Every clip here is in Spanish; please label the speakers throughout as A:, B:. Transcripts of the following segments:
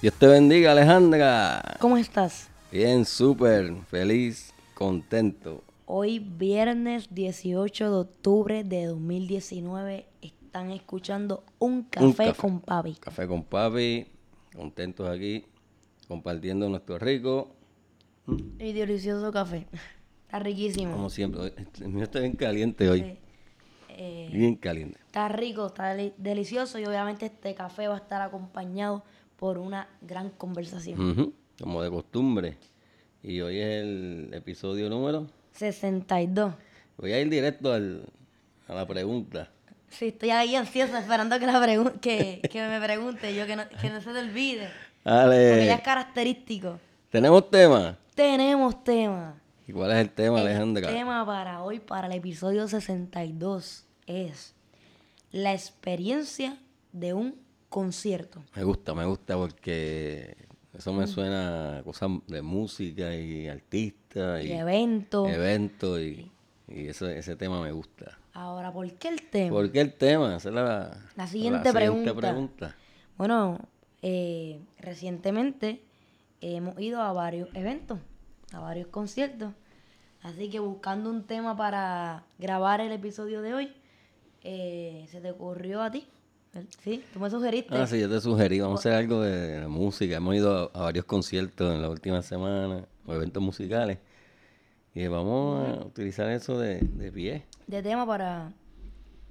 A: Dios te bendiga, Alejandra.
B: ¿Cómo estás?
A: Bien, súper feliz, contento.
B: Hoy, viernes 18 de octubre de 2019, están escuchando Un Café,
A: Un café.
B: con Papi.
A: Café con papi, contentos aquí, compartiendo nuestro rico,
B: Y delicioso café. Está riquísimo.
A: como siempre. El mío está bien caliente hoy,
B: Sí. Eh,
A: bien caliente.
B: está rico, está deli- delicioso y obviamente este café va a estar acompañado por una gran conversación.
A: Como de costumbre. Y hoy es el episodio número.
B: 62.
A: Voy a ir directo al- a la pregunta.
B: Sí, estoy ahí ansiosa esperando que, la que, que me pregunte yo, que no, que no se te olvide. Porque ya es característico.
A: tenemos tema.
B: Tenemos tema.
A: ¿Y cuál es el tema,
B: El
A: Alejandra?
B: tema para hoy, para el episodio 62, es la experiencia de un concierto.
A: Me gusta, me gusta porque eso me suena a cosas de música y artistas
B: Y
A: y
B: evento.
A: eventos y, y eso, ese tema me gusta.
B: Ahora, ¿por qué el tema?
A: ¿Por qué el tema? Esa es la,
B: La siguiente pregunta.
A: pregunta.
B: Bueno, eh, recientemente hemos ido a varios eventos, a varios conciertos. Así que buscando un tema para grabar el episodio de hoy, eh, se te ocurrió a ti. Sí, tú me sugeriste.
A: Ah, sí, yo te sugerí, vamos a hacer algo de, música. Hemos ido a, a varios conciertos en la última semana, o eventos musicales. Y vamos a utilizar eso de, de pie.
B: de tema para,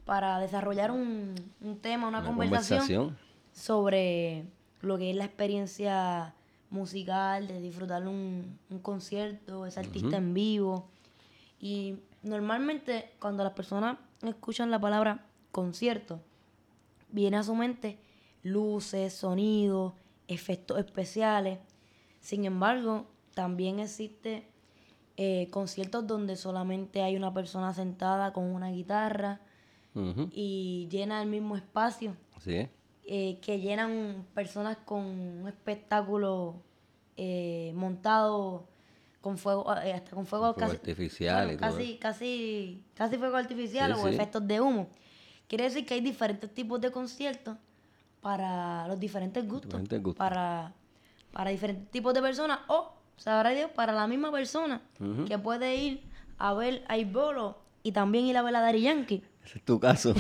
B: para desarrollar un, un tema, una,
A: Una
B: conversación,
A: conversación.
B: sobre lo que es la experiencia musical, de disfrutar un, un concierto, ese artista en vivo. Y normalmente cuando las personas escuchan la palabra concierto, viene a su mente luces, sonidos, efectos especiales. Sin embargo, también existe eh, conciertos donde solamente hay una persona sentada con una guitarra y llena el mismo espacio, eh, que llenan personas con un espectáculo eh, montado con fuego, eh, hasta con fuego,
A: Fuego
B: casi,
A: artificial y todo
B: casi, casi, casi fuego artificial
A: Sí,
B: o
A: sí.
B: efectos de humo. Quiere decir que hay diferentes tipos de conciertos para los diferentes gustos,
A: Diferentes gustos.
B: para para diferentes tipos de personas o sabrá Dios para la misma persona que puede ir a ver a Ibolo y también ir a ver a Daddy Yankee.
A: Ese es tu caso.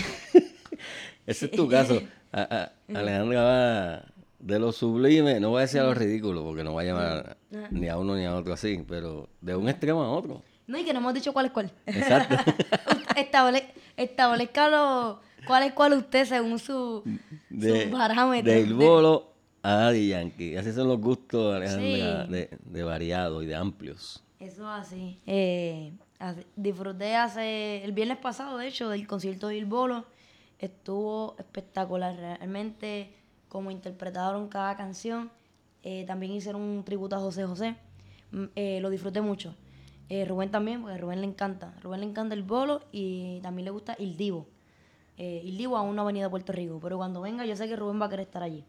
A: Ese es tu caso. A- a- Alejandra va de lo sublime, no voy a decir a lo ridículo, porque no va a llamar ni a uno ni a otro así, pero de un extremo a otro.
B: No, y que no hemos dicho cuál es cuál.
A: Exacto.
B: Estable- establezca lo- cuál es cuál usted según su,
A: De,
B: su parámetro.
A: del bolo a Daddy Yankee. Así son los gustos, Alejandra,
B: Sí.
A: de, de variados y de amplios.
B: Eso así. Eh, así- Disfruté hace el viernes pasado, de hecho, del concierto de Il Bolo. Estuvo espectacular. Realmente, como interpretaron cada canción, eh, también hicieron un tributo a José José. Mm, eh, lo disfruté mucho. Eh, Rubén también, porque a Rubén le encanta. A Rubén le encanta el bolo y también le gusta Il Divo. Eh, Il Divo aún no ha venido a Puerto Rico, pero cuando venga yo sé que Rubén va a querer estar allí.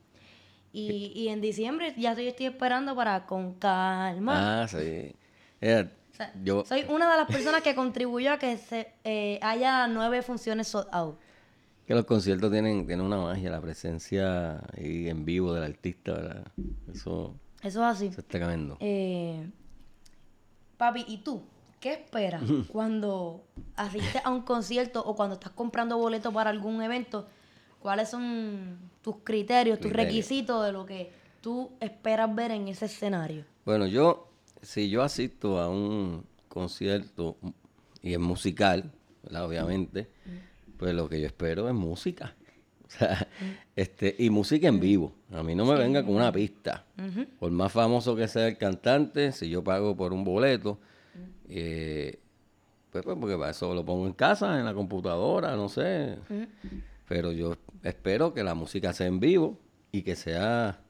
B: Y, y en diciembre ya estoy, estoy esperando para con calma.
A: Ah, sí.
B: O sea,
A: yo,
B: soy una de las personas que contribuyó a que se eh, haya nueve funciones sold out.
A: que los conciertos tienen, tienen una magia, la presencia ahí en vivo del artista, ¿verdad? Eso,
B: Eso es así.
A: eso es tremendo.
B: Eh, papi, ¿y tú? ¿Qué esperas cuando asistes a un concierto o cuando estás comprando boletos para algún evento? ¿Cuáles son tus criterios, tus requisitos de lo que tú esperas ver en ese escenario?
A: Bueno, yo, si yo asisto a un concierto y es musical, ¿verdad? Obviamente, pues lo que yo espero es música. O sea, este, y música en vivo. A mí no me venga con una pista. Por más famoso que sea el cantante, si yo pago por un boleto, eh, pues, pues, porque para eso lo pongo en casa, en la computadora, no sé. Pero yo espero que la música sea en vivo y que sea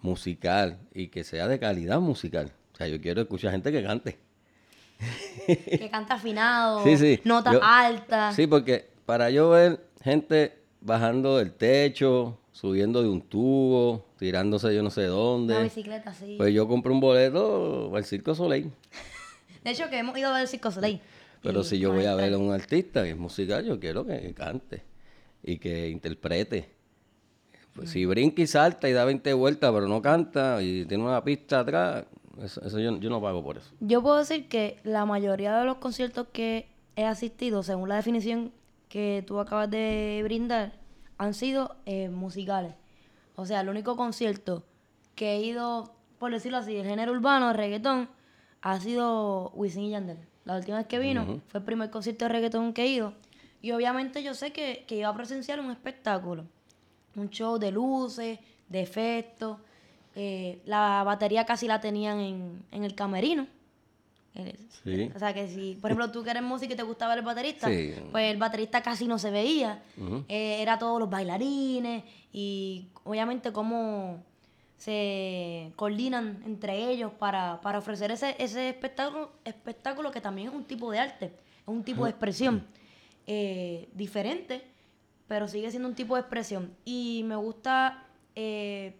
A: musical y que sea de calidad musical. O sea, yo quiero escuchar gente que cante.
B: que canta afinado,
A: Sí, sí.
B: notas
A: Yo-
B: altas.
A: Sí, porque para yo ver gente bajando del techo, subiendo de un tubo, tirándose yo no sé
B: Una
A: dónde,
B: bicicleta así.
A: pues yo compro un boleto al Circo Soleil.
B: De hecho, que hemos ido a ver el Circo Soleil.
A: Pero
B: Y
A: si yo voy a ver a un artista que es musical, yo quiero que cante y que interprete. Pues si brinca y salta y da 20 vueltas, pero no canta y tiene una pista atrás, eso, eso yo, yo no pago por eso.
B: Yo puedo decir que la mayoría de los conciertos que he asistido, según la definición que tú acabas de brindar, han sido eh, musicales. O sea, el único concierto que he ido, por decirlo así, el género urbano, reggaetón, ha sido Wisin y Yandel. La última vez que vino fue el primer concierto de reggaetón que he ido. Y obviamente yo sé que, que iba a presenciar un espectáculo. Un show de luces, de efectos. eh, la batería casi la tenían en, en el camerino.
A: Sí.
B: O sea que si, por ejemplo, tú que eres músico y te gusta ver el baterista,
A: Sí.
B: pues el baterista casi no se veía. Eh, era todos los bailarines y obviamente cómo se coordinan entre ellos para, para ofrecer ese, ese espectáculo, espectáculo que también es un tipo de arte, es un tipo de expresión eh, diferente, pero sigue siendo un tipo de expresión. Y me gusta eh,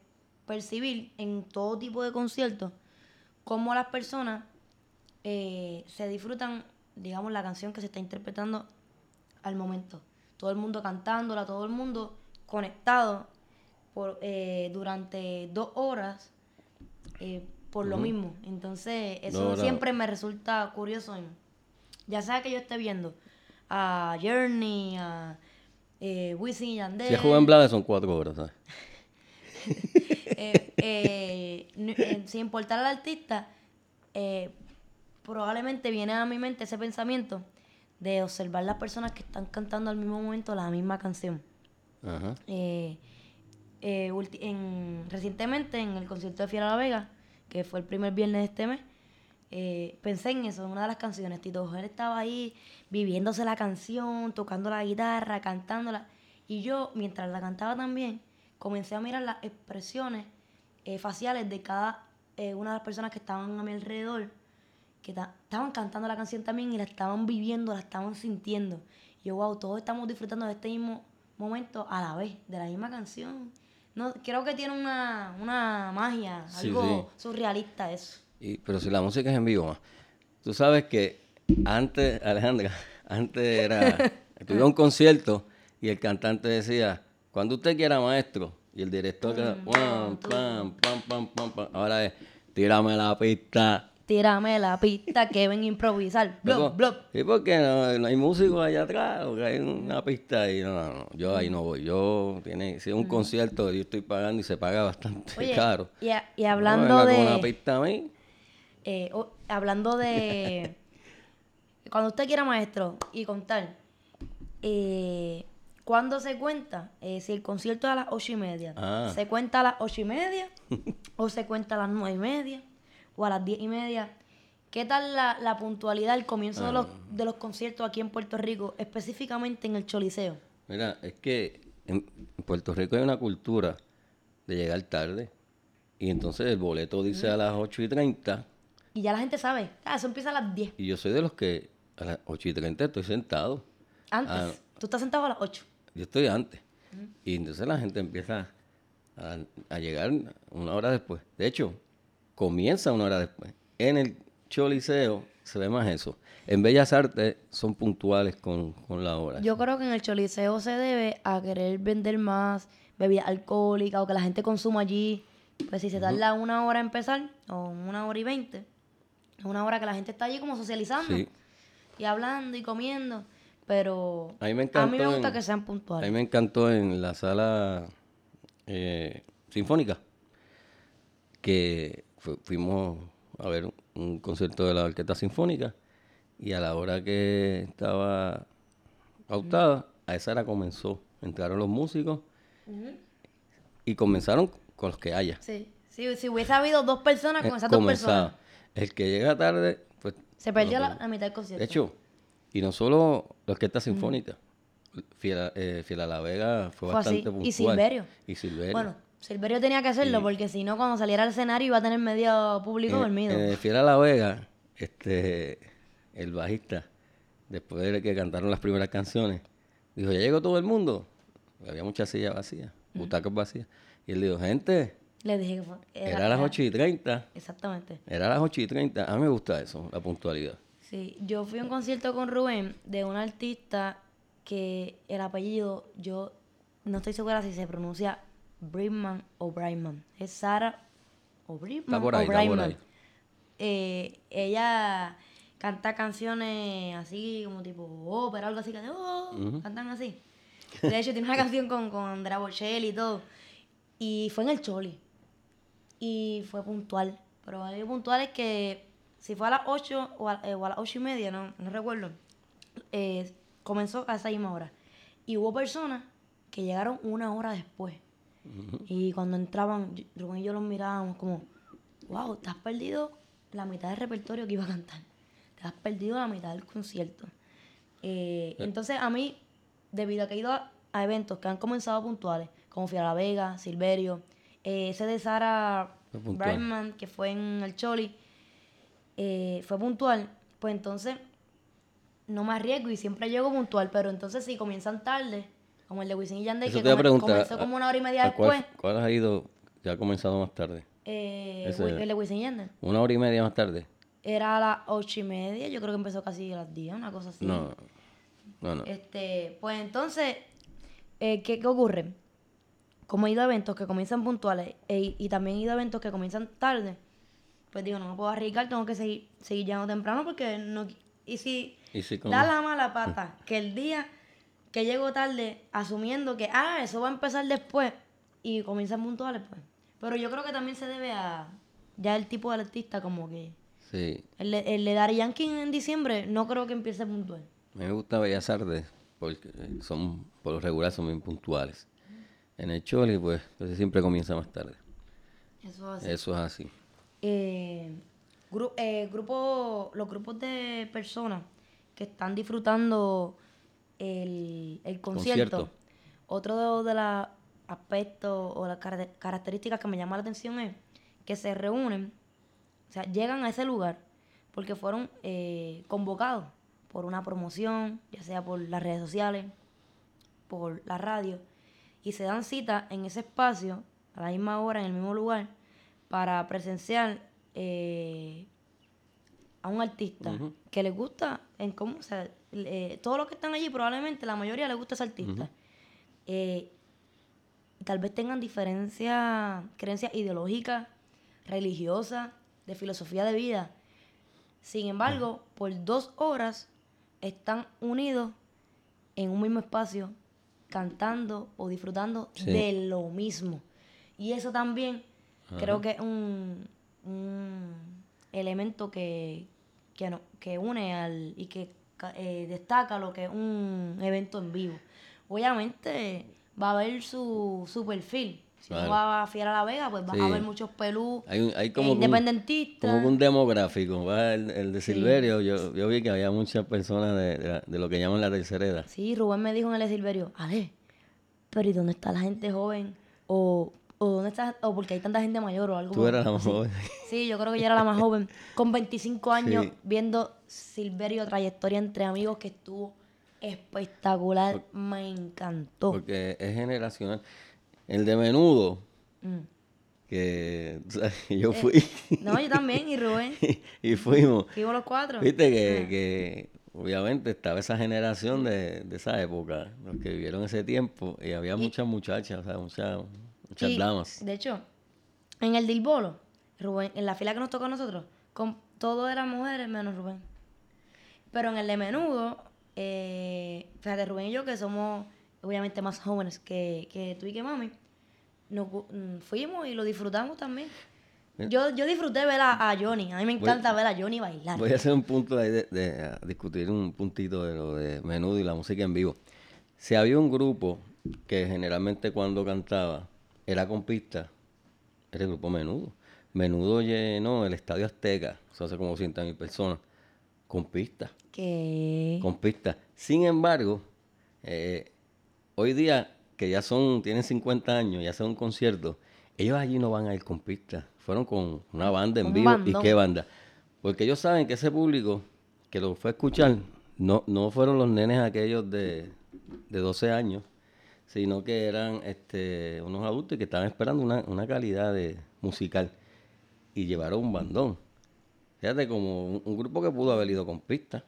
B: percibir en todo tipo de conciertos cómo las personas eh, se disfrutan, digamos, la canción que se está interpretando al momento. Todo el mundo cantándola, todo el mundo conectado por, eh, durante dos horas eh, por lo mismo. Entonces, eso siempre me resulta curioso. en- ya sea que yo esté viendo a Journey, a eh, Wisin y Yandel,
A: Si es Juan Blades son cuatro horas, ¿sabes?
B: eh, eh, eh, sin importar al artista, eh, probablemente viene a mi mente ese pensamiento de observar las personas que están cantando al mismo momento la misma canción.
A: Ajá.
B: Eh, eh, en, recientemente en el concierto de Fiera La Vega, que fue el primer viernes de este mes, eh, pensé en eso, en una de las canciones. Tito Ojeda estaba ahí viviéndose la canción, tocando la guitarra, cantándola. Y yo, mientras la cantaba también, comencé a mirar las expresiones eh, faciales de cada eh, una de las personas que estaban a mi alrededor, que ta- estaban cantando la canción también y la estaban viviendo, la estaban sintiendo. Y yo, wow, todos estamos disfrutando de este mismo momento a la vez, de la misma canción. No, creo que tiene una, una magia,
A: Sí,
B: algo surrealista eso.
A: Y, pero si la música es en vivo, ma. Tú sabes que antes, Alejandra, antes era, a un concierto y el cantante decía, cuando usted quiera maestro, y el director era, pam, pam, pam, pam, pam, pam. ahora es, tírame la pista.
B: Tírame la pista que ven a improvisar. Blop, blop.
A: ¿Y por qué no, no hay músicos allá atrás? Porque hay una pista ahí. No, no, no. Yo ahí no voy. Yo, tiene, si es un concierto, yo estoy pagando y se paga bastante
B: Oye,
A: caro.
B: y, a- y
A: No
B: hablando
A: venga con una
B: de...
A: pista a mí.
B: eh, hablando de... cuando usted quiera maestro y contar, eh, ¿cuándo se cuenta? Eh, si el concierto es a las ocho y media,
A: Ah.
B: ¿se cuenta a las ocho y media? ¿O se cuenta a las nueve y media? ¿O a las diez y media? ¿Qué tal la, la puntualidad al comienzo de, los,
A: Ah.
B: de los conciertos aquí en Puerto Rico, específicamente en el Choliseo?
A: Mira, es que en Puerto Rico hay una cultura de llegar tarde. Y entonces el boleto dice a las 8 y 30.
B: Y ya la gente sabe, ah, eso empieza a las 10.
A: Y yo soy de los que a las 8 y 30 estoy sentado.
B: Antes,
A: Ah.
B: tú estás sentado a las 8.
A: Yo estoy antes. Y entonces la gente empieza a, a llegar una hora después. De hecho, comienza una hora después. En el Choliseo se ve más eso. En Bellas Artes son puntuales con, con la hora.
B: Yo creo que en el Choliseo se debe a querer vender más bebidas alcohólicas o que la gente consuma allí. Pues si se tarda una hora en empezar, o una hora y veinte, es una hora que la gente está allí como socializando
A: Sí.
B: y hablando y comiendo. Pero
A: A mí me
B: a
A: encantó.
B: mí me gusta
A: en-
B: que sean
A: A mí
B: puntuales.
A: me encantó en la sala eh, sinfónica que fu- fuimos a ver un, concierto de la orquesta sinfónica y a la hora que estaba pautada, a esa hora comenzó. Entraron los músicos y comenzaron con los que haya.
B: Sí. Sí, si hubiese habido dos personas con
A: Eh,
B: esas dos personas,
A: El que llega tarde, pues...
B: se perdió
A: no,
B: la, la mitad del concierto.
A: De hecho, y no solo la orquesta sinfónica, Fiel, a- eh, Fiel a la Vega fue,
B: Fue así.
A: bastante
B: Y
A: puntual.
B: Silverio.
A: Y Silverio.
B: Bueno, Silverio tenía que hacerlo porque si no, cuando saliera al escenario iba a tener medio público
A: En-
B: dormido.
A: En el Fiera La Vega, este, el bajista, después de que cantaron las primeras canciones, dijo, ¿ya llegó todo el mundo? Había muchas sillas vacías, butacas vacías. Y él dijo, gente,
B: Le dije que fue.
A: era, a las 8 y 30.
B: Exactamente.
A: Era a las 8 y 30. A mí me gusta eso, la puntualidad.
B: Sí, yo fui a un concierto con Rubén de una artista que el apellido, yo no estoy segura si se pronuncia Bridman o Brightman. Es Sara o Bridman
A: Está por ahí,
B: o
A: está por
B: Brightman.
A: ahí.
B: Eh, ella canta canciones así como tipo ópera, algo así que oh, cantan así. De hecho, tiene una canción con, con Andrea Bocelli y todo. Y fue en el Choli. Y fue puntual. Pero algo puntual es que si fue a las 8 o a, eh, o a las 8 y media, no, no recuerdo, eh, comenzó a esa misma hora. Y hubo personas que llegaron una hora después. Y cuando entraban, Rubén y yo los mirábamos como, wow, te has perdido la mitad del repertorio que iba a cantar. Te has perdido la mitad del concierto. Eh, entonces a mí, debido a que he ido a, a eventos que han comenzado puntuales, como Fiera La Vega, Silverio, eh, ese de Sara. Brightman, que fue en el Choli, eh, fue puntual, pues entonces no me arriesgo y siempre llego puntual, pero entonces si comienzan tarde, como el de Wisin y Yandel,
A: Eso
B: que
A: te
B: come- comenzó como una hora y media
A: ¿a cuál-
B: después,
A: ¿Cuál, ha ido que ha comenzado más tarde?
B: eh,
A: Ese-
B: el de Wisin y Yandel,
A: ¿Una hora y media más tarde?
B: era a las ocho y media, yo creo que empezó casi a las 10, una cosa así.
A: No, no, no.
B: Este, pues entonces, eh, ¿qué, qué ocurre? Como he ido a eventos que comienzan puntuales e- y también he ido a eventos que comienzan tarde, pues digo, no me puedo arriesgar, tengo que seguir, seguir llegando temprano porque no... Y si
A: Y si
B: da la mala pata que el día que llego tarde, asumiendo que, ah, eso va a empezar después y comienzan puntuales, pues. Pero yo creo que también se debe a ya el tipo de artista, como que...
A: Sí,
B: El, el de Daddy Yankee en diciembre no creo que empiece puntual.
A: me gusta Bellas Artes porque son, por lo regular, son bien puntuales. En el Choli, pues, pues siempre comienza más tarde.
B: Eso es así.
A: Eso es así.
B: eh, gru- eh, grupo, los grupos de personas que están disfrutando el, el concierto,
A: Concierto.
B: otro de, de los aspectos o las cara- características que me llama la atención es que se reúnen, o sea, llegan a ese lugar porque fueron eh, convocados por una promoción, ya sea por las redes sociales, por la radio, y se dan cita en ese espacio, a la misma hora, en el mismo lugar, para presenciar eh, a un artista que les gusta, en cómo, o sea, eh, todos los que están allí, probablemente la mayoría les gusta ese artista. Eh, tal vez tengan diferencias, creencias ideológicas, religiosas, de filosofía de vida. Sin embargo, por dos horas están unidos en un mismo espacio, cantando o disfrutando
A: Sí.
B: de lo mismo. Y eso también creo que es un, un elemento que, que, no- que une al y que eh, destaca lo que es un evento en vivo. Obviamente va a haber su, su perfil. Si
A: Claro.
B: no va a Fiera La Vega, pues va
A: Sí.
B: a haber muchos pelú
A: Hay, hay
B: eh,
A: como que un-
B: independentistas.
A: como un demográfico. ¿va? El, el de Silverio, yo, yo vi que había muchas personas de, de lo que llaman la tercera edad.
B: Sí, Rubén me dijo en el de Silverio, Ale, pero ¿y dónde está la gente joven? O, o dónde está, o porque hay tanta gente mayor o algo.
A: Tú eras la más
B: así.
A: joven.
B: Sí, yo creo que yo era la más joven. Con 25 años
A: Sí.
B: viendo Silverio trayectoria entre amigos que estuvo espectacular. Me encantó.
A: Porque es generacional. El de menudo,
B: Mm.
A: que o sea, yo fui
B: No, yo también, y Rubén.
A: y fuimos.
B: Fuimos los cuatro.
A: Viste que, que obviamente estaba esa generación de, de esa época, los que vivieron ese tiempo, y había muchas muchachas, o sea, muchas, muchas
B: Y,
A: damas.
B: De hecho, en el del bolo, Rubén, en la fila que nos tocó a nosotros, con, todo eran mujeres menos Rubén. Pero en el de menudo, eh, fíjate, Rubén y yo, que somos obviamente más jóvenes que, que tú y que mami, nos mm, fuimos y lo disfrutamos también. Yo, yo disfruté ver a, a Johnny. A mí me encanta ver a Johnny bailar.
A: Voy a hacer un punto ahí de, de- a discutir un puntito de lo de menudo y la música en vivo. Si había un grupo que generalmente cuando cantaba era con pista, era el grupo Menudo. Menudo llenó el Estadio Azteca, eso hace como 100 mil personas, con pista.
B: Que...
A: con pistas. Sin embargo, eh, hoy día que ya son, tienen 50 años y hacen un concierto, ellos allí no van a ir con pistas. Fueron con una banda en
B: Un
A: vivo. ¿Y qué banda? Porque ellos saben que ese público que lo fue a escuchar no, no fueron los nenes aquellos de, de 12 años, sino que eran este, unos adultos que estaban esperando una, una calidad de musical y llevaron un bandón. Fíjate, como un, un grupo que pudo haber ido con pistas.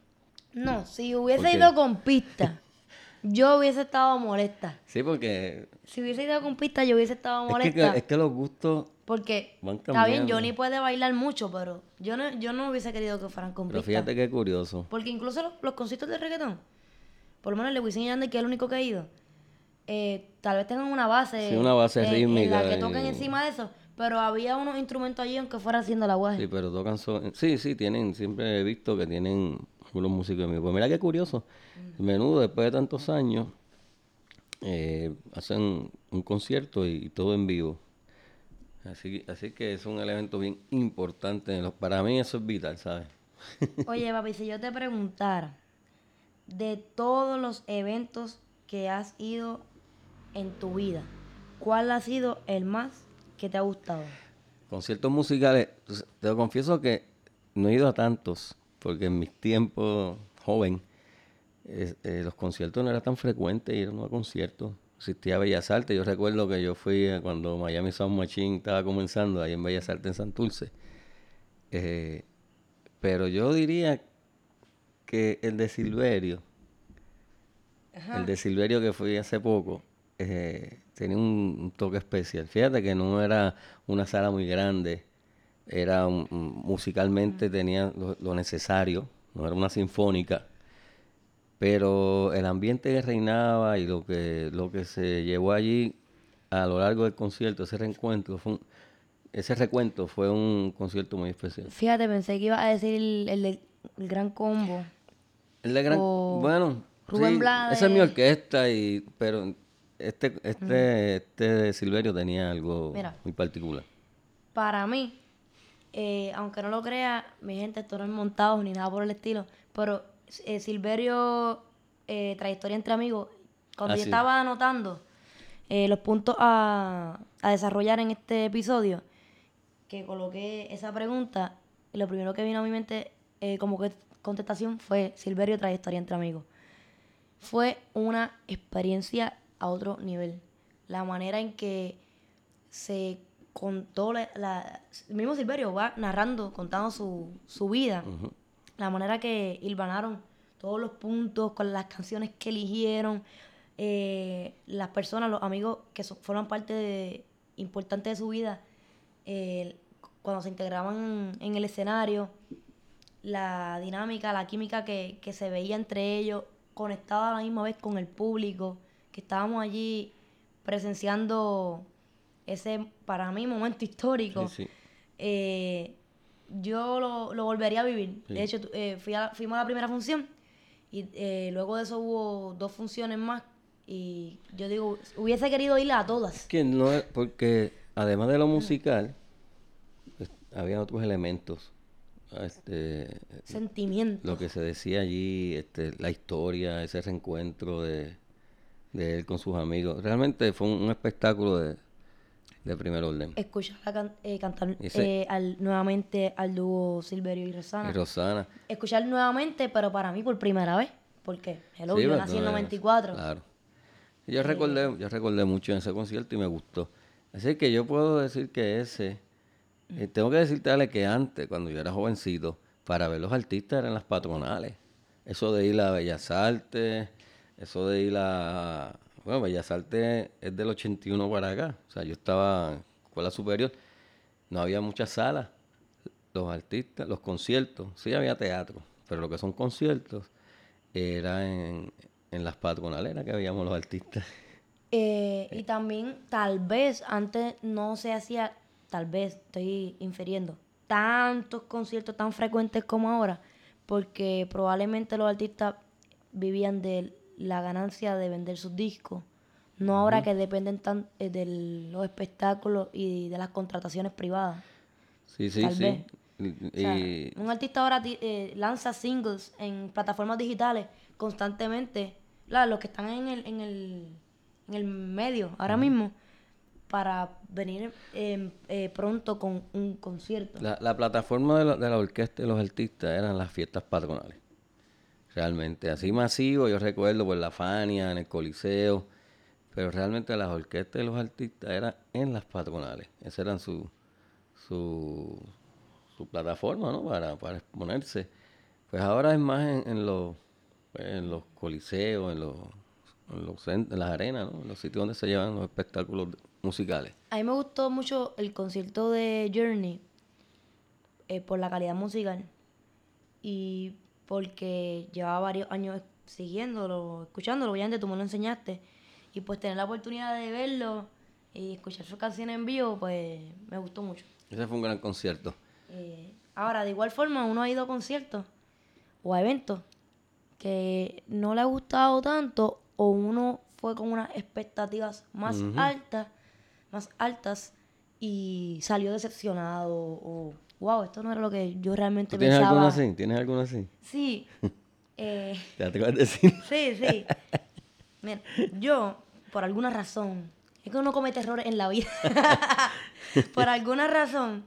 B: No, si hubiese ido con pista, yo hubiese estado molesta.
A: Sí, porque
B: Si hubiese ido con pista, yo hubiese estado
A: es que,
B: molesta.
A: es que los gustos
B: Porque
A: Van
B: está bien. Johnny puede bailar mucho, pero yo no, yo no hubiese querido que fueran con
A: Pero
B: pista.
A: fíjate qué curioso.
B: Porque incluso los, los conciertos de reggaetón, por lo menos el de Wisin y Yandel, que es el único que ha ido, eh, tal vez tengan una base,
A: Sí, una base
B: en
A: rítmica
B: la que
A: y-
B: toquen encima de eso, pero había unos instrumentos allí aunque fuera haciendo la guaje.
A: Sí, pero tocan son... Sí, sí, tienen, siempre he visto que tienen algunos músicos en vivo. Pues mira qué curioso. Menudo, después de tantos años, eh, hacen un concierto y, todo en vivo. Así, así que es un elemento bien importante. en los- Para mí eso es vital, ¿sabes?
B: Oye, papi, si yo te preguntara de todos los eventos que has ido en tu vida, ¿cuál ha sido el más que te ha gustado?
A: Conciertos musicales, pues, te lo confieso que no he ido a tantos, porque en mis tiempos joven, es- eh, los conciertos no eran tan frecuentes ir a conciertos. Existía Bellas Artes, yo recuerdo que yo fui a cuando Miami Sound Machine estaba comenzando, ahí en Bellas Artes en Santurce. Eh, pero yo diría que el de Silverio, el de Silverio que fui hace poco, eh, tenía un, toque especial. Fíjate que no era una sala muy grande, era un- musicalmente tenía lo, lo necesario, no era una sinfónica, pero el ambiente que reinaba y lo que, lo que se llevó allí a lo largo del concierto, ese reencuentro, fue un- ese recuento fue un concierto muy especial.
B: Fíjate, pensé que ibas a decir el, el de- el gran combo.
A: El de gran,
B: O
A: bueno,
B: Rubén
A: sí,
B: Blades.
A: esa es mi orquesta y pero este este este Silverio tenía algo
B: Mira.
A: muy particular.
B: Para mí, eh, aunque no lo crea, mi gente, esto no es montado ni nada por el estilo, pero eh, Silverio, eh, trayectoria entre amigos, cuando
A: Ah,
B: yo
A: sí.
B: estaba anotando los puntos a, a desarrollar en este episodio, que coloqué esa pregunta, y lo primero que vino a mi mente eh, como que contestación fue Silverio, trayectoria entre amigos. Fue una experiencia a otro nivel. La manera en que se contó la, la- el mismo Silverio va narrando, contando su, su vida, la manera que hilvanaron todos los puntos con las canciones que eligieron, eh, las personas, los amigos que so- forman parte de- importante de su vida, eh, cuando se integraban en el escenario, la dinámica, la química que, que se veía entre ellos, conectada a la misma vez con el público, que estábamos allí presenciando ese, para mí, momento histórico.
A: Sí, sí.
B: Eh, yo lo, lo volvería a vivir.
A: Sí.
B: De hecho, eh, fui a- fuimos a la primera función y eh, luego de eso hubo dos funciones más y yo digo, hubiese querido ir a todas.
A: Que no porque además de lo musical pues, había otros elementos. Este,
B: Sentimientos.
A: lo que se decía allí, este, la historia, ese reencuentro de, de él con sus amigos. Realmente fue un, un espectáculo de, de primer orden.
B: Escuchar can- eh, cantar eh, al, nuevamente al dúo Silverio y
A: Y
B: Rosana.
A: Rosana.
B: Escuchar nuevamente, pero para mí por primera vez. porque Hello,
A: Sí,
B: yo
A: pues,
B: nací en
A: no es-
B: 94.
A: Claro. Yo recordé, yo recordé mucho en ese concierto y me gustó. Así que yo puedo decir que ese, eh, tengo que decirte, Ale, que antes, cuando yo era jovencito, para ver los artistas eran las patronales. Eso de ir a Bellas Artes, eso de ir a... Bueno, Bellas Artes es del 81 para acá. O sea, yo estaba en escuela superior, no había muchas salas. Los artistas, los conciertos, sí había teatro, pero lo que son conciertos era en, en las patronales que veíamos los artistas.
B: Eh, y también, tal vez, antes no se hacía, tal vez, estoy infiriendo, tantos conciertos tan frecuentes como ahora, porque probablemente los artistas vivían de la ganancia de vender sus discos, no ahora que dependen tan, eh, de los espectáculos y de las contrataciones privadas.
A: Sí, sí,
B: Tal
A: sí.
B: vez. O sea, un artista ahora eh, lanza singles en plataformas digitales constantemente. La- los que están en el, en el en el medio ahora mismo para venir em, eh, pronto con un concierto.
A: La, la plataforma de la, de la orquesta y los artistas eran las fiestas patronales. Realmente, así masivo, yo recuerdo por la Fania, en el Coliseo, pero realmente las orquestas y los artistas eran en las patronales. Esa eran su, su, su plataforma, ¿no? Para, para exponerse. Pues ahora es más en, los, en los coliseos, en los, en en las arenas, ¿no? En los sitios donde se llevan los espectáculos musicales.
B: A mí me gustó mucho el concierto de Journey eh, por la calidad musical y porque llevaba varios años siguiéndolo, escuchándolo, obviamente tú me lo enseñaste y pues tener la oportunidad de verlo y escuchar sus canciones en vivo, pues me gustó mucho.
A: Ese fue un gran concierto.
B: Eh, ahora, de igual forma, uno ha ido a conciertos o a eventos que no le ha gustado tanto o uno fue con unas expectativas más altas, más altas y salió decepcionado o wow, esto no era lo que yo realmente
A: ¿Tú tienes
B: pensaba.
A: alguno así? ¿Tienes alguno así?
B: Sí. Eh,
A: ¿Te atreves a decir?
B: sí, sí. Mira, yo, por alguna razón, es que uno comete errores en la vida. por alguna razón,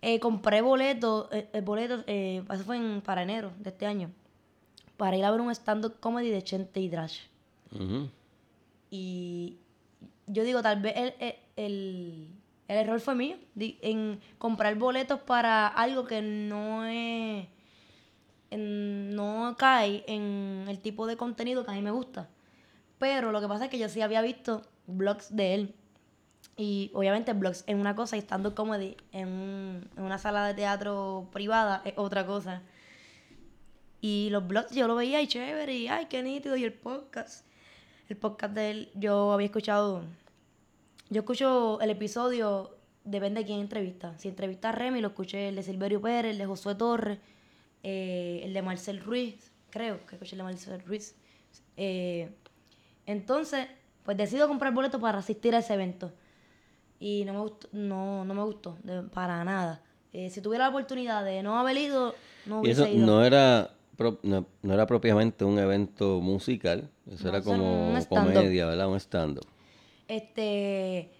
B: eh, compré boletos, eh, eh, boletos, eso fue en, para enero de este año, para ir a ver un stand-up comedy de Chente y Drash. Y yo digo, tal vez el, el, el- el error fue mío en comprar boletos para algo que no es, no cae en el tipo de contenido que a mí me gusta. Pero lo que pasa es que yo sí había visto blogs de él. Y obviamente blogs es una cosa y estando comedy en, en una sala de teatro privada es otra cosa. Y los blogs yo lo veía y chévere, y ay, qué nítido, y el podcast. El podcast de él, yo había escuchado. Yo escucho el episodio, depende de quién entrevista. Si entrevista a Remy, lo escuché el de Silverio Pérez, el de Josué Torres, eh, el de Marcel Ruiz, creo que escuché el de Marcel Ruiz. Eh, entonces, pues decido comprar boletos para asistir a ese evento. Y no me gustó, no, no me gustó, de- para nada. Eh, si tuviera la oportunidad de no haber ido, no
A: Y
B: hubiese
A: eso
B: ido.
A: no era, pro- no, no era propiamente un evento musical, eso
B: No,
A: era
B: eso
A: como comedia, ¿verdad? Un stand-up.
B: Este,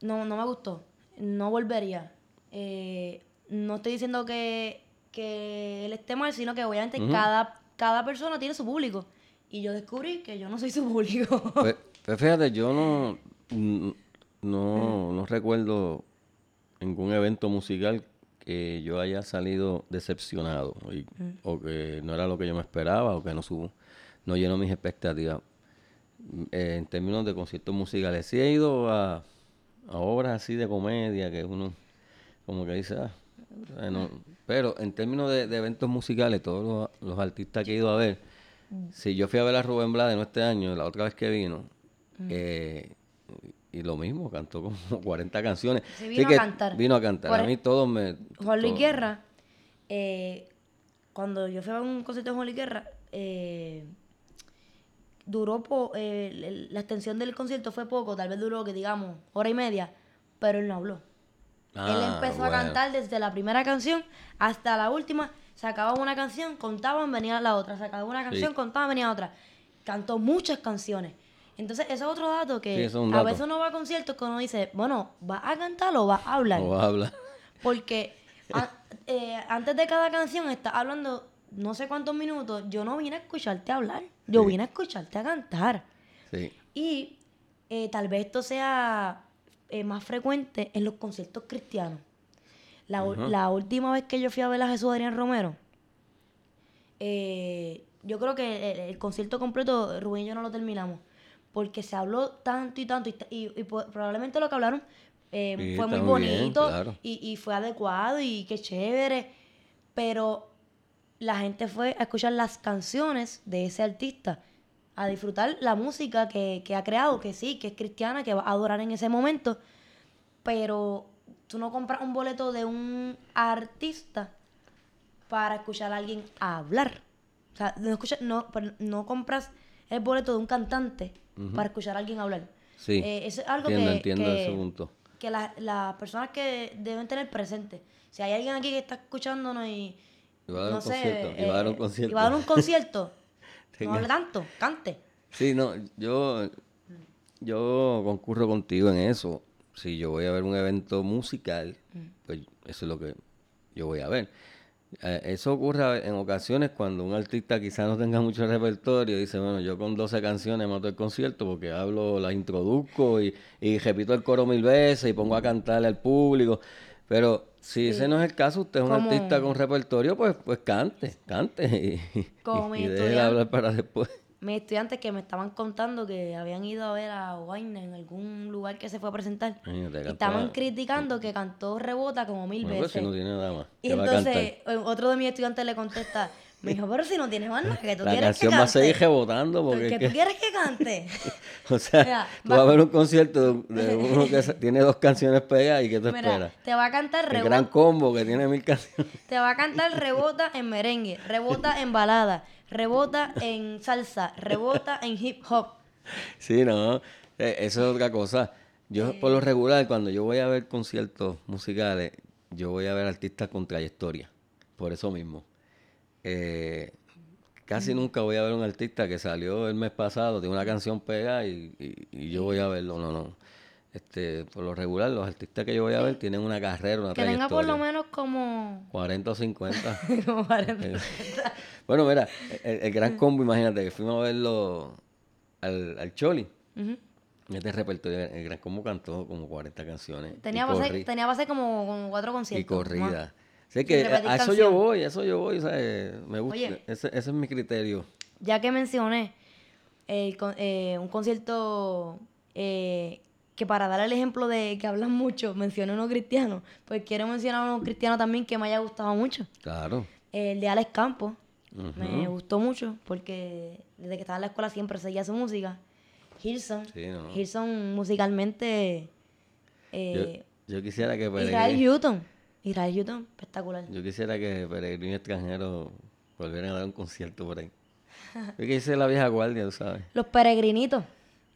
B: no, no me gustó. No volvería. Eh, no estoy diciendo que, que él esté mal, sino que obviamente cada, cada persona tiene su público. Y yo descubrí que yo no soy su público.
A: Pues, pues fíjate, yo no, no, no recuerdo ningún evento musical que yo haya salido decepcionado y- o que no era lo que yo me esperaba o que no subo, no llenó mis expectativas. Mm, eh, en términos de conciertos musicales, sí he ido a, a obras así de comedia que uno como que dice, ah, bueno, pero en términos de, de eventos musicales, todos los, los artistas que he ido a ver, si yo fui a ver a Rubén Blades no este año, la otra vez que vino, eh, y lo mismo, cantó como 40 canciones.
B: Sí,
A: Así
B: vino a cantar.
A: Vino a cantar.
B: Por
A: a mí todos me...
B: Juan Luis
A: todo-
B: Guerra, eh, cuando yo fui a un concierto de Juan Luis Guerra, eh, duró po- eh, la extensión del concierto fue poco, tal vez duró que digamos hora y media, pero él no habló. él
A: Ah,
B: empezó a cantar desde la primera canción hasta la última, se acababa una canción, contaban, venía la otra, se acababa una canción, contaban, venía otra. Cantó muchas canciones. Entonces, eso es otro dato que
A: Sí, es
B: a veces uno va a conciertos que uno dice, bueno, ¿va a cantar o va a hablar?
A: No vas a hablar.
B: Porque a- eh, antes de cada canción está hablando no sé cuántos minutos. Yo no vine a escucharte hablar. Yo
A: Sí.
B: vine a escucharte a cantar.
A: Sí.
B: Y eh, tal vez esto sea eh, más frecuente en los conciertos cristianos. La, última vez que yo fui a ver a Jesús Adrián Romero, eh, yo creo que el, el concierto completo, Rubén y yo no lo terminamos. Porque se habló tanto y tanto. Y, probablemente lo que hablaron
A: Sí,
B: fue muy
A: bien,
B: bonito
A: claro.
B: y, y fue adecuado y qué chévere. Pero la gente fue a escuchar las canciones de ese artista, a disfrutar la música que, que ha creado, que sí, que es cristiana, que va a adorar en ese momento, pero tú no compras un boleto de un artista para escuchar a alguien hablar. O sea, no, escucha- no, pero no compras el boleto de un cantante para escuchar a alguien hablar.
A: Sí.
B: Eh, eso es algo
A: entiendo,
B: que,
A: entiendo
B: que-
A: ese punto.
B: que la- las personas que deben tener presente. Si hay alguien aquí que está escuchándonos y.
A: Y va a dar
B: no
A: un
B: sé,
A: concierto, y va a dar un
B: eh,
A: concierto.
B: y va a dar un concierto. no hable tanto, cante.
A: Sí, no, yo yo concurro contigo en eso. Si yo voy a ver un evento musical, pues eso es lo que yo voy a ver. Eh, eso ocurre en ocasiones cuando un artista quizás no tenga mucho repertorio, dice, bueno, yo con 12 canciones mato el concierto porque hablo, las introduzco y, y repito el coro mil veces y pongo a cantarle al público. Pero si ese no es el caso, usted es un artista con repertorio, pues pues cante, cante y,
B: Como
A: y, y deje de hablar para después.
B: Mis estudiantes que me estaban contando que habían ido a ver a Wayne en algún lugar que se fue a presentar. Y estaban criticando que cantó rebota como mil
A: Bueno, pues,
B: veces.
A: si no tiene nada más,
B: y entonces eh, otro de mis estudiantes le contesta, me dijo, pero si no tienes más nada, que tú
A: La
B: quieres
A: canción
B: que
A: va a
B: cante.
A: seguir rebotando porque
B: que
A: es
B: tú quieres que cante.
A: O sea,
B: Mira,
A: tú vas a ver un concierto de, uno que tiene dos canciones pegadas y ¿qué tú
B: Mira,
A: esperas?
B: te va a cantar
A: El
B: rebota.
A: gran combo que tiene mil canciones.
B: Te va a cantar rebota en merengue, rebota en balada, rebota en salsa, rebota en hip hop.
A: Sí, no, eh, eso es otra cosa. Yo por lo regular, cuando yo voy a ver conciertos musicales, yo voy a ver artistas con trayectoria, por eso mismo. Eh, casi nunca voy a ver un artista que salió el mes pasado, tiene una canción pegada y, y- y yo voy a verlo, no, no. Este, por lo regular, los artistas que yo voy a ver tienen una carrera, una
B: Que tenga por lo
A: trayectoria.
B: menos como...
A: 40 o 50.
B: como 40.
A: Bueno, mira, el, el gran combo, imagínate que fuimos a verlo al, al Choli.
B: Ujú.
A: Este repertorio, el gran combo cantó como 40 canciones.
B: Tenía
A: y,
B: base, tenía base como, como cuatro
A: y
B: conciertos.
A: corrida. Así
B: Sin
A: que a eso yo voy, a eso yo voy, ¿sabes? Me gusta,
B: Oye.
A: ese, ese es mi criterio.
B: Ya que mencioné el con- eh, un concierto eh, que para dar el ejemplo de que hablan mucho, mencioné uno cristiano, pues quiero mencionar uno cristiano también que me haya gustado mucho.
A: Claro.
B: El de Alex Campos. Me gustó mucho porque desde que estaba en la escuela siempre seguía su música. Hilson.
A: Sí, no.
B: Hilson musicalmente. eh,
A: Yo, yo quisiera que
B: Israel Houghton. Israel Houghton, espectacular.
A: yo quisiera que Peregrino extranjero volvieran a dar un concierto por ahí. Yo que hice la vieja guardia, tú sabes.
B: Los peregrinitos.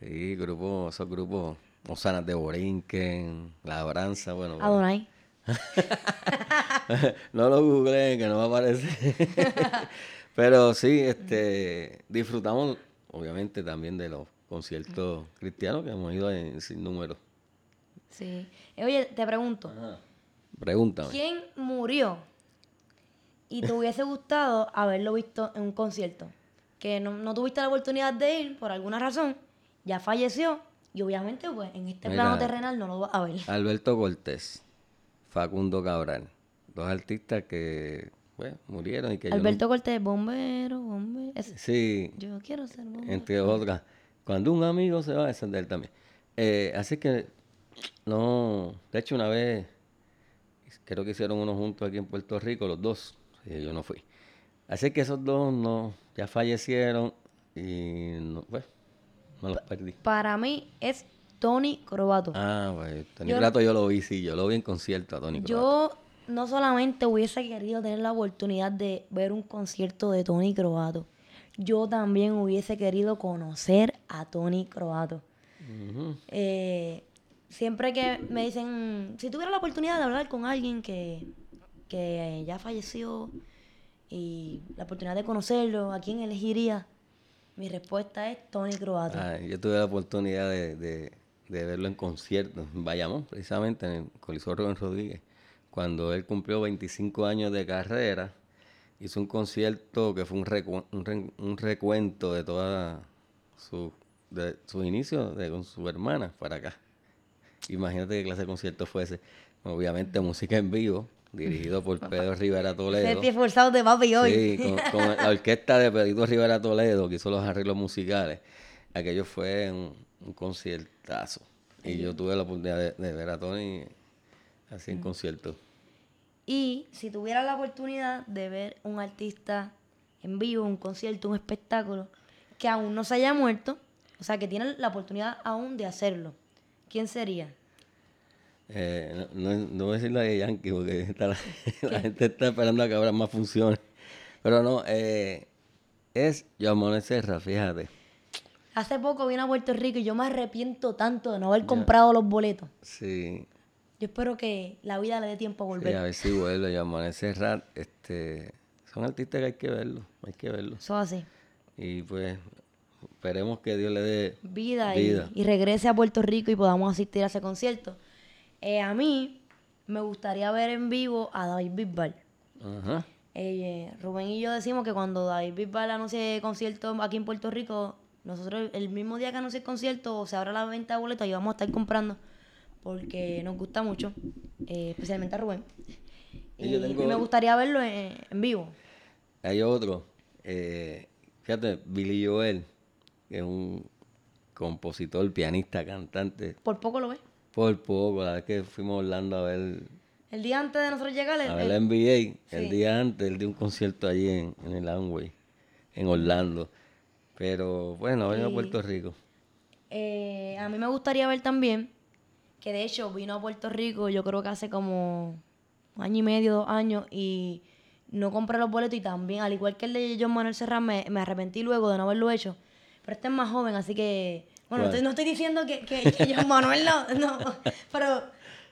A: Sí, grupos, esos grupos, Osanas de Borinquen, Labranza, bueno. bueno.
B: Adonai.
A: no lo googleen, que no va a aparecer. Pero sí, este, disfrutamos, obviamente, también de los conciertos cristianos que hemos ido en sin número.
B: Sí. Eh, Oye, te pregunto.
A: Pregúntame.
B: ¿Quién murió y te hubiese gustado haberlo visto en un concierto? Que no, no tuviste la oportunidad de ir por alguna razón, ya falleció y obviamente pues en este
A: Mira.
B: plano terrenal no lo vas a ver.
A: Alberto Cortés, Facundo Cabral, dos artistas que, pues, murieron y que no-
B: Alberto Cortés, bombero, bombero.
A: Sí,
B: Yo quiero ser bombero.
A: entre otras. Cuando un amigo se va, ese es de él también. Eh, así que, no, de hecho una vez, creo que hicieron uno juntos aquí en Puerto Rico, los dos, y yo no fui. Así que esos dos no, ya fallecieron y no, pues, no los perdí.
B: Para mí es Tony Croato.
A: Ah, pues, Tony Croato yo lo vi, sí, yo lo vi en concierto a Tony Croato.
B: Yo no solamente hubiese querido tener la oportunidad de ver un concierto de Tony Croato, yo también hubiese querido conocer a Tony Croato. Eh, siempre que me dicen, si tuviera la oportunidad de hablar con alguien que, que ya falleció y la oportunidad de conocerlo, ¿a quién elegiría? Mi respuesta es Tony Croato.
A: Ah, yo tuve la oportunidad de, de- de verlo en concierto en Bayamón, precisamente en el Coliseo Rubén Rodríguez. Cuando él cumplió 25 años de carrera, hizo un concierto que fue un, recu- un, re- un recuento de toda su, de sus inicios de, con su hermana para acá. Imagínate qué clase de concierto fue ese. Obviamente música en vivo, dirigido por Pedro Rivera Toledo.
B: Sentí esforzado de papi hoy.
A: Sí, con, con la orquesta de Pedrito Rivera Toledo, que hizo los arreglos musicales. Aquello fue un, un conciertazo. Y yo tuve la oportunidad de, de ver a Tony así en concierto.
B: Y si tuviera la oportunidad de ver un artista en vivo, un concierto, un espectáculo, que aún no se haya muerto, o sea, que tiene la oportunidad aún de hacerlo, ¿quién sería?
A: Eh, no, no, no voy a decir la de Yankee porque está la, la gente está esperando a que abran más funciones. Pero no, eh, es Joan Serra, fíjate.
B: Hace poco vine a Puerto Rico y yo me arrepiento tanto de no haber comprado los boletos.
A: Sí,
B: Yo espero que la vida le dé tiempo a
A: sí,
B: volver.
A: a ver si vuelve Joan Serra. Este, son artistas que hay que verlo, hay que verlo.
B: Eso es así.
A: Y pues, esperemos que Dios le dé
B: vida, y-
A: vida.
B: Y, regrese a Puerto Rico y podamos asistir a ese concierto. Eh, a mí me gustaría ver en vivo a David Bisbal.
A: Ajá.
B: Eh, Rubén y yo decimos que cuando David Bisbal anuncie concierto aquí en Puerto Rico, nosotros el mismo día que anuncie el concierto se abra la venta de boletos y vamos a estar comprando porque nos gusta mucho, eh, especialmente a Rubén.
A: Y
B: Y,
A: yo tengo-
B: y me gustaría verlo en, en vivo.
A: Hay otro, eh, fíjate, Billy Joel, que es un compositor, pianista, cantante,
B: Por poco lo ves.
A: Por poco, la vez que fuimos a Orlando a ver,
B: El día antes de nosotros llegar, el-
A: a ver
B: el-
A: la NBA, el día antes, él dio un concierto allí en, en el Amway, en Orlando. Pero bueno, venido a Puerto Rico.
B: Eh, a mí me gustaría ver también, que de hecho vino a Puerto Rico, yo creo que hace como un año y medio, dos años, y no compré los boletos y también, al igual que el de John Manuel Serrat, me, me arrepentí luego de no haberlo hecho. Pero este es más joven, así que... Bueno, estoy- no estoy diciendo que, que, que John Manuel no, no, pero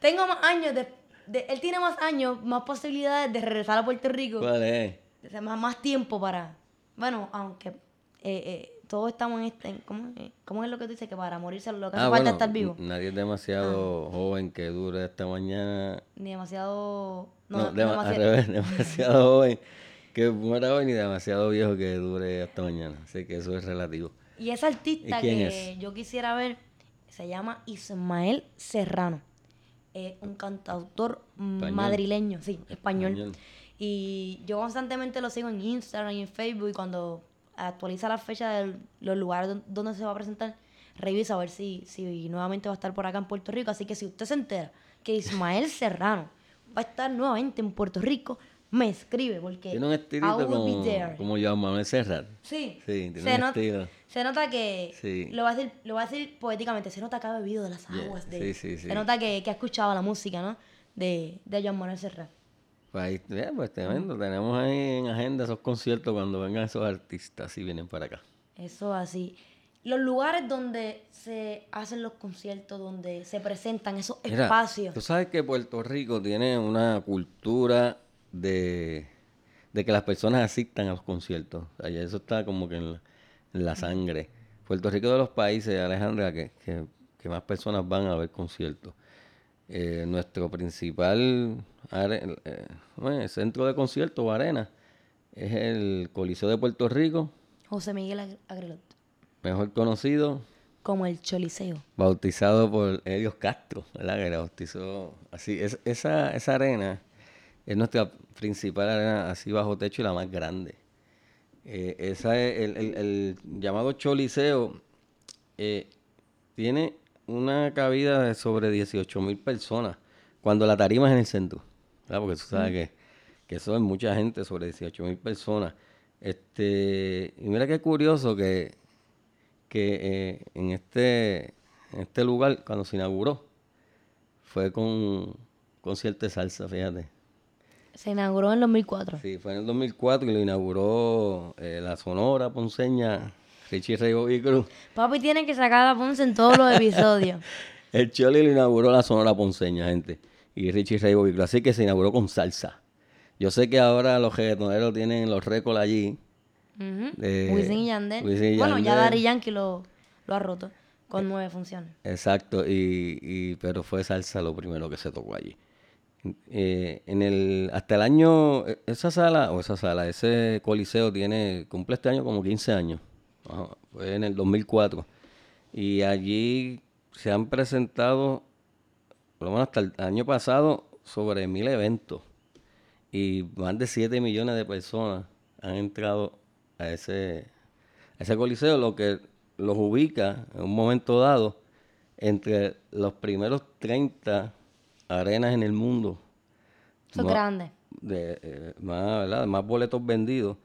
B: tengo más años, de, de- él tiene más años, más posibilidades de regresar a Puerto Rico.
A: ¿Cuál es?
B: O sea, más, más tiempo para. Bueno, aunque eh, eh, todos estamos en este. en- ¿cómo, es? ¿Cómo es lo que tú dices? Que para morirse lo que hace
A: Ah,
B: falta
A: bueno,
B: estar vivo.
A: nadie es
B: Ah.
A: demasiado joven que dure hasta mañana.
B: Ni demasiado. No,
A: No, al
B: demasiado-
A: revés, demasiado joven que muera hoy ni demasiado viejo que dure hasta mañana. Así que eso es relativo.
B: Y ese artista
A: ¿Y quién
B: que
A: es?
B: yo quisiera ver se llama Ismael Serrano. Es un cantautor
A: Español.
B: madrileño, sí, español.
A: Español.
B: Y yo constantemente lo sigo en Instagram y en Facebook y cuando actualiza la fecha de los lugares don- donde se va a presentar, revisa a ver si, si nuevamente va a estar por acá en Puerto Rico. Así que si usted se entera que Ismael Serrano va a estar nuevamente en Puerto Rico, me escribe porque
A: Tiene un
B: I
A: estilito
B: will be
A: como,
B: there.
A: como Joan Manuel Serrat.
B: Sí,
A: Sí, tiene
B: se,
A: un
B: nota,
A: estilo.
B: se nota que,
A: Sí.
B: lo, va a decir, lo va a decir poéticamente, se nota que ha bebido de las
A: Yeah,
B: aguas. De,
A: sí, sí, sí.
B: Se nota que, que ha escuchado la música, ¿no? De, de Joan Manuel Serrat.
A: Pues ahí, ya, pues tremendo. Tenemos ahí en agenda esos conciertos cuando vengan esos artistas y vienen para acá.
B: Eso así. Los lugares donde se hacen los conciertos, donde se presentan esos
A: Mira,
B: espacios.
A: Tú sabes que Puerto Rico tiene una cultura de, de que las personas asistan a los conciertos. O sea, eso está como que en la, en la sangre. Puerto Rico de los países, Alejandra, que, que- que más personas van a ver conciertos. Eh, nuestro principal are- eh, bueno, centro de conciertos o arena es el Coliseo de Puerto Rico,
B: José Miguel Ag- Agrelot.
A: mejor conocido
B: Como el Choliseo.
A: bautizado por Helios Castro, ¿verdad? Que la bautizó así. Es, esa, esa arena es nuestra principal arena así bajo techo y la más grande. Eh, esa es el, el- el llamado Choliseo eh, tiene una cabida de sobre 18 mil personas cuando la tarima es en el centro, ¿verdad? Porque tú sabes que, que eso es mucha gente, sobre 18 mil personas. Este, y mira qué curioso que, que eh, en este en este lugar cuando se inauguró fue con un concierto de salsa, fíjate.
B: Se inauguró en 2004.
A: Sí, fue en el 2004 y lo inauguró eh, la Sonora Ponceña, Richie Rey Bobby Cruz.
B: Papi tiene que sacar a Ponce en todos los episodios.
A: El Choli lo inauguró la Sonora Ponceña, gente. Y Richie Rey Bobby Cruz. Así que se inauguró con salsa. Yo sé que ahora los reggaetoneros tienen los récords allí. De
B: Wisin y Yandel.
A: Wisin y
B: bueno, ya. Daddy Yankee lo, lo ha roto con nueve funciones.
A: Exacto, y, y- pero fue salsa lo primero que se tocó allí. Eh, en el, hasta el año, eh, esa sala, o esa sala, ese coliseo tiene, cumple este año como 15 años. Fue en el 2004. Y allí se han presentado, por lo menos hasta el año pasado, sobre mil eventos. Y más de 7 millones de personas han entrado a ese, a ese coliseo, lo que los ubica en un momento dado entre los primeros 30 arenas en el mundo.
B: Eso es grande.
A: De, eh, más, ¿verdad? más boletos vendidos.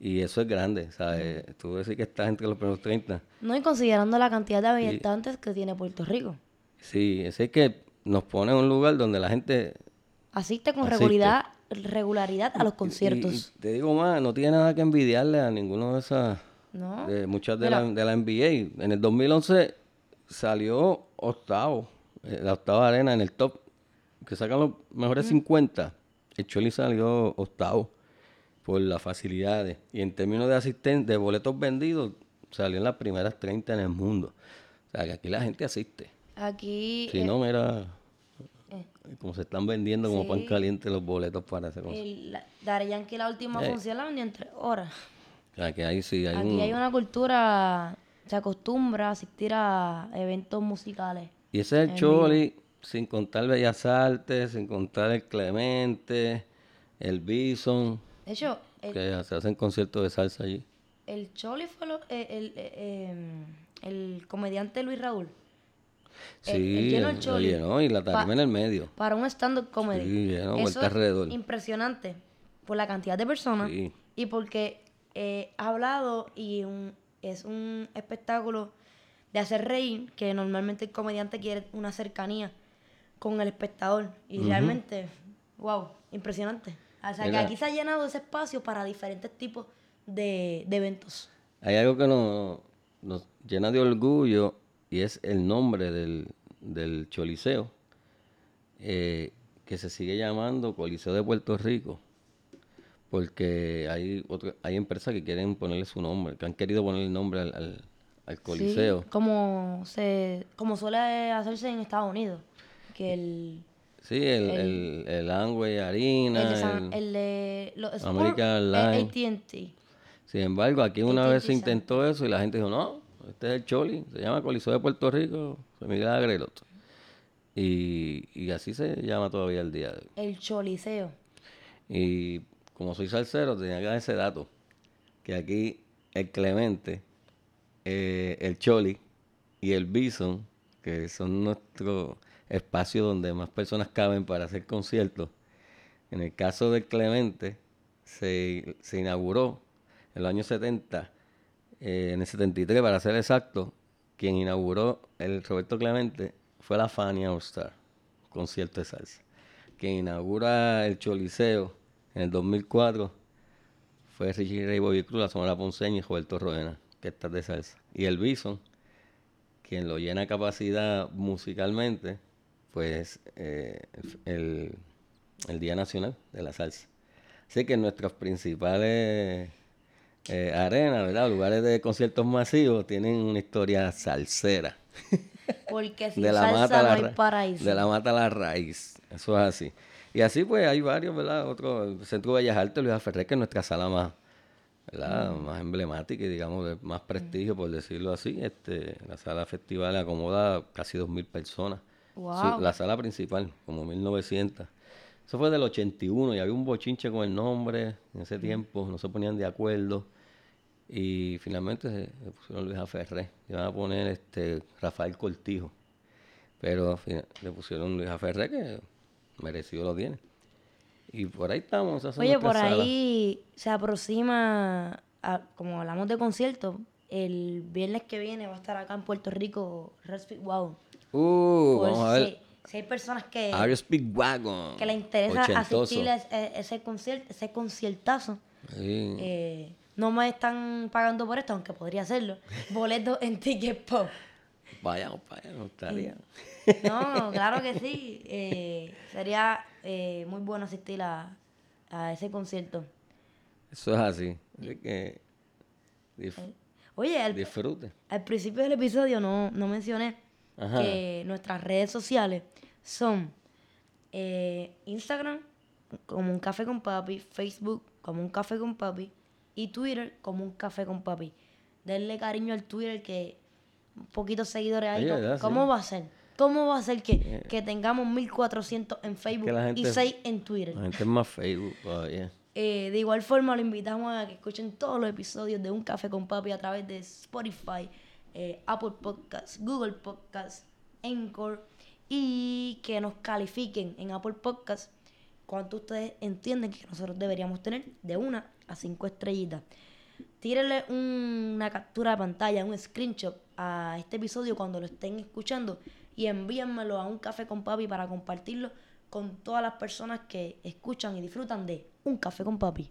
A: Y eso es grande, ¿sabes? Tú decir que estás entre los primeros 30.
B: No, y considerando la cantidad de habitantes que tiene Puerto Rico.
A: Sí, es que nos pone en un lugar donde la gente
B: Asiste con
A: Asiste.
B: regularidad, regularidad a los conciertos.
A: Y, te digo más, no tiene nada que envidiarle a ninguno de esas,
B: ¿No?
A: de muchas de, la, de la NBA. En el 2011 salió octavo, eh, la octava arena en el top, que sacan los mejores 50. El Choli salió octavo por las facilidades. Y en términos de asisten de boletos vendidos, salió en las primeras 30 en el mundo. O sea, que aquí la gente asiste.
B: Aquí
A: Si
B: eh,
A: no, mira, como se están vendiendo como pan caliente los boletos para
B: el, la- Daddy Yankee la última
A: Eh.
B: función la vendió en tres horas.
A: O sea, que ahí sí hay
B: Aquí
A: un...
B: hay una cultura, se acostumbra a asistir a eventos musicales.
A: Y ese es el Choli, sin contar Bellas Artes, sin contar el Clemente, el Bison,
B: De hecho, el,
A: que se hacen conciertos de salsa allí.
B: el Choli fue lo- eh, el, eh, em, el comediante Luis Raúl. El-
A: Sí,
B: el
A: lo
B: Choli.
A: llenó y la tarima en el medio.
B: Para un stand-up comedy.
A: Sí, llenó,
B: Eso es
A: alrededor.
B: impresionante por la cantidad de personas
A: Sí.
B: y porque eh, ha hablado y un- es un espectáculo de hacer reír que normalmente el comediante quiere una cercanía con el espectador y realmente, wow, impresionante. O sea que aquí se ha llenado ese espacio para diferentes tipos de, de eventos.
A: Hay algo que nos, nos llena de orgullo y es el nombre del, del Choliseo, eh, que se sigue llamando Coliseo de Puerto Rico, porque hay otro- hay empresas que quieren ponerle su nombre, que han querido ponerle el nombre al, al- al Coliseo.
B: Sí, como, se, como suele hacerse en Estados Unidos. Que el,
A: Sí, el, el, el
B: el de, San-
A: el-
B: el de los
A: American
B: eh. AT&T.
A: Sin embargo, aquí una vez se intentó eso y la gente dijo, no, este es el Choli, se llama Coliseo de Puerto Rico, San Miguel Agrelot. Y, y así se llama todavía el día de hoy.
B: El Choliseo.
A: Y como soy salsero, tenía que dar ese dato, que aquí el Clemente, eh, el Choli y el Bison, que son nuestros espacios donde más personas caben para hacer conciertos, en el caso del Clemente, se, se inauguró en los años 70, eh, en el 73 para ser exacto, quien inauguró el Roberto Clemente fue la Fania All Star, concierto de salsa. Quien inaugura el Choliseo en el 2004 fue Richie Ray Bobby Cruz, la Sonora Ponceña y Roberto Roena, que está de salsa. Y el Bison, quien lo llena capacidad musicalmente, pues eh, el, el Día Nacional de la Salsa. Así que nuestras principales eh, arenas, ¿verdad? Lugares de conciertos masivos tienen una historia salsera.
B: Porque sin
A: de la
B: salsa
A: mata
B: no
A: la
B: hay
A: ra-
B: paraíso.
A: De la mata a la raíz. Eso es así. Y así pues hay varios, ¿verdad? Otro, el Centro de Bellas Artes, Luis Ferrer, que es nuestra sala más, ¿verdad?
B: Mm.
A: Más emblemática y digamos de más prestigio, por decirlo así. Este, la sala festival acomoda casi 2.000 personas. Su- la sala principal, como 1.900. Eso fue del 81 y había un bochinche con el nombre en ese tiempo, no se ponían de acuerdo. Y finalmente se, se pusieron Luis Ferré. Iban a poner este Rafael Cortijo. Pero final le pusieron Luis Ferré que merecido lo tiene. Y por ahí estamos.
B: Oye, por
A: salas.
B: ahí se aproxima, a- como hablamos de conciertos, el viernes que viene va a estar acá en Puerto Rico Respect Wow.
A: Uh,
B: Por
A: vamos a ver.
B: si hay personas que,
A: Speedwagon.
B: que le interesa
A: Ochentoso.
B: asistir a ese, concierto, ese conciertazo,
A: Sí.
B: eh, no me están pagando por esto, aunque podría hacerlo. Boletos en Ticket Pop.
A: Vayamos para allá, no estaría.
B: No, claro que sí. eh, sería eh, muy bueno asistir a, a ese concierto.
A: Eso es así. Así que
B: Oye, al,
A: disfrute.
B: al principio del episodio no, no mencioné
A: Ajá.
B: que nuestras redes sociales son eh, Instagram como un café con papi, Facebook como un café con papi y Twitter como un café con papi. Denle cariño al Twitter que un poquitos seguidores ahí. ¿cómo-
A: ¿verdad?
B: ¿Cómo
A: Sí.
B: va a ser? ¿Cómo va a ser que, que tengamos 1400 en Facebook y
A: gente-
B: 6 en Twitter?
A: La gente es más Facebook todavía.
B: Eh, de igual forma, lo invitamos a que escuchen todos los episodios de Un Café con Papi a través de Spotify, eh, Apple Podcasts, Google Podcasts, Anchor y que nos califiquen en Apple Podcasts cuánto ustedes entienden que nosotros deberíamos tener de una a cinco estrellitas. Tírenle un- una captura de pantalla, un screenshot a este episodio cuando lo estén escuchando y envíenmelo a un café con papi para compartirlo con todas las personas que escuchan y disfrutan de un café con papi.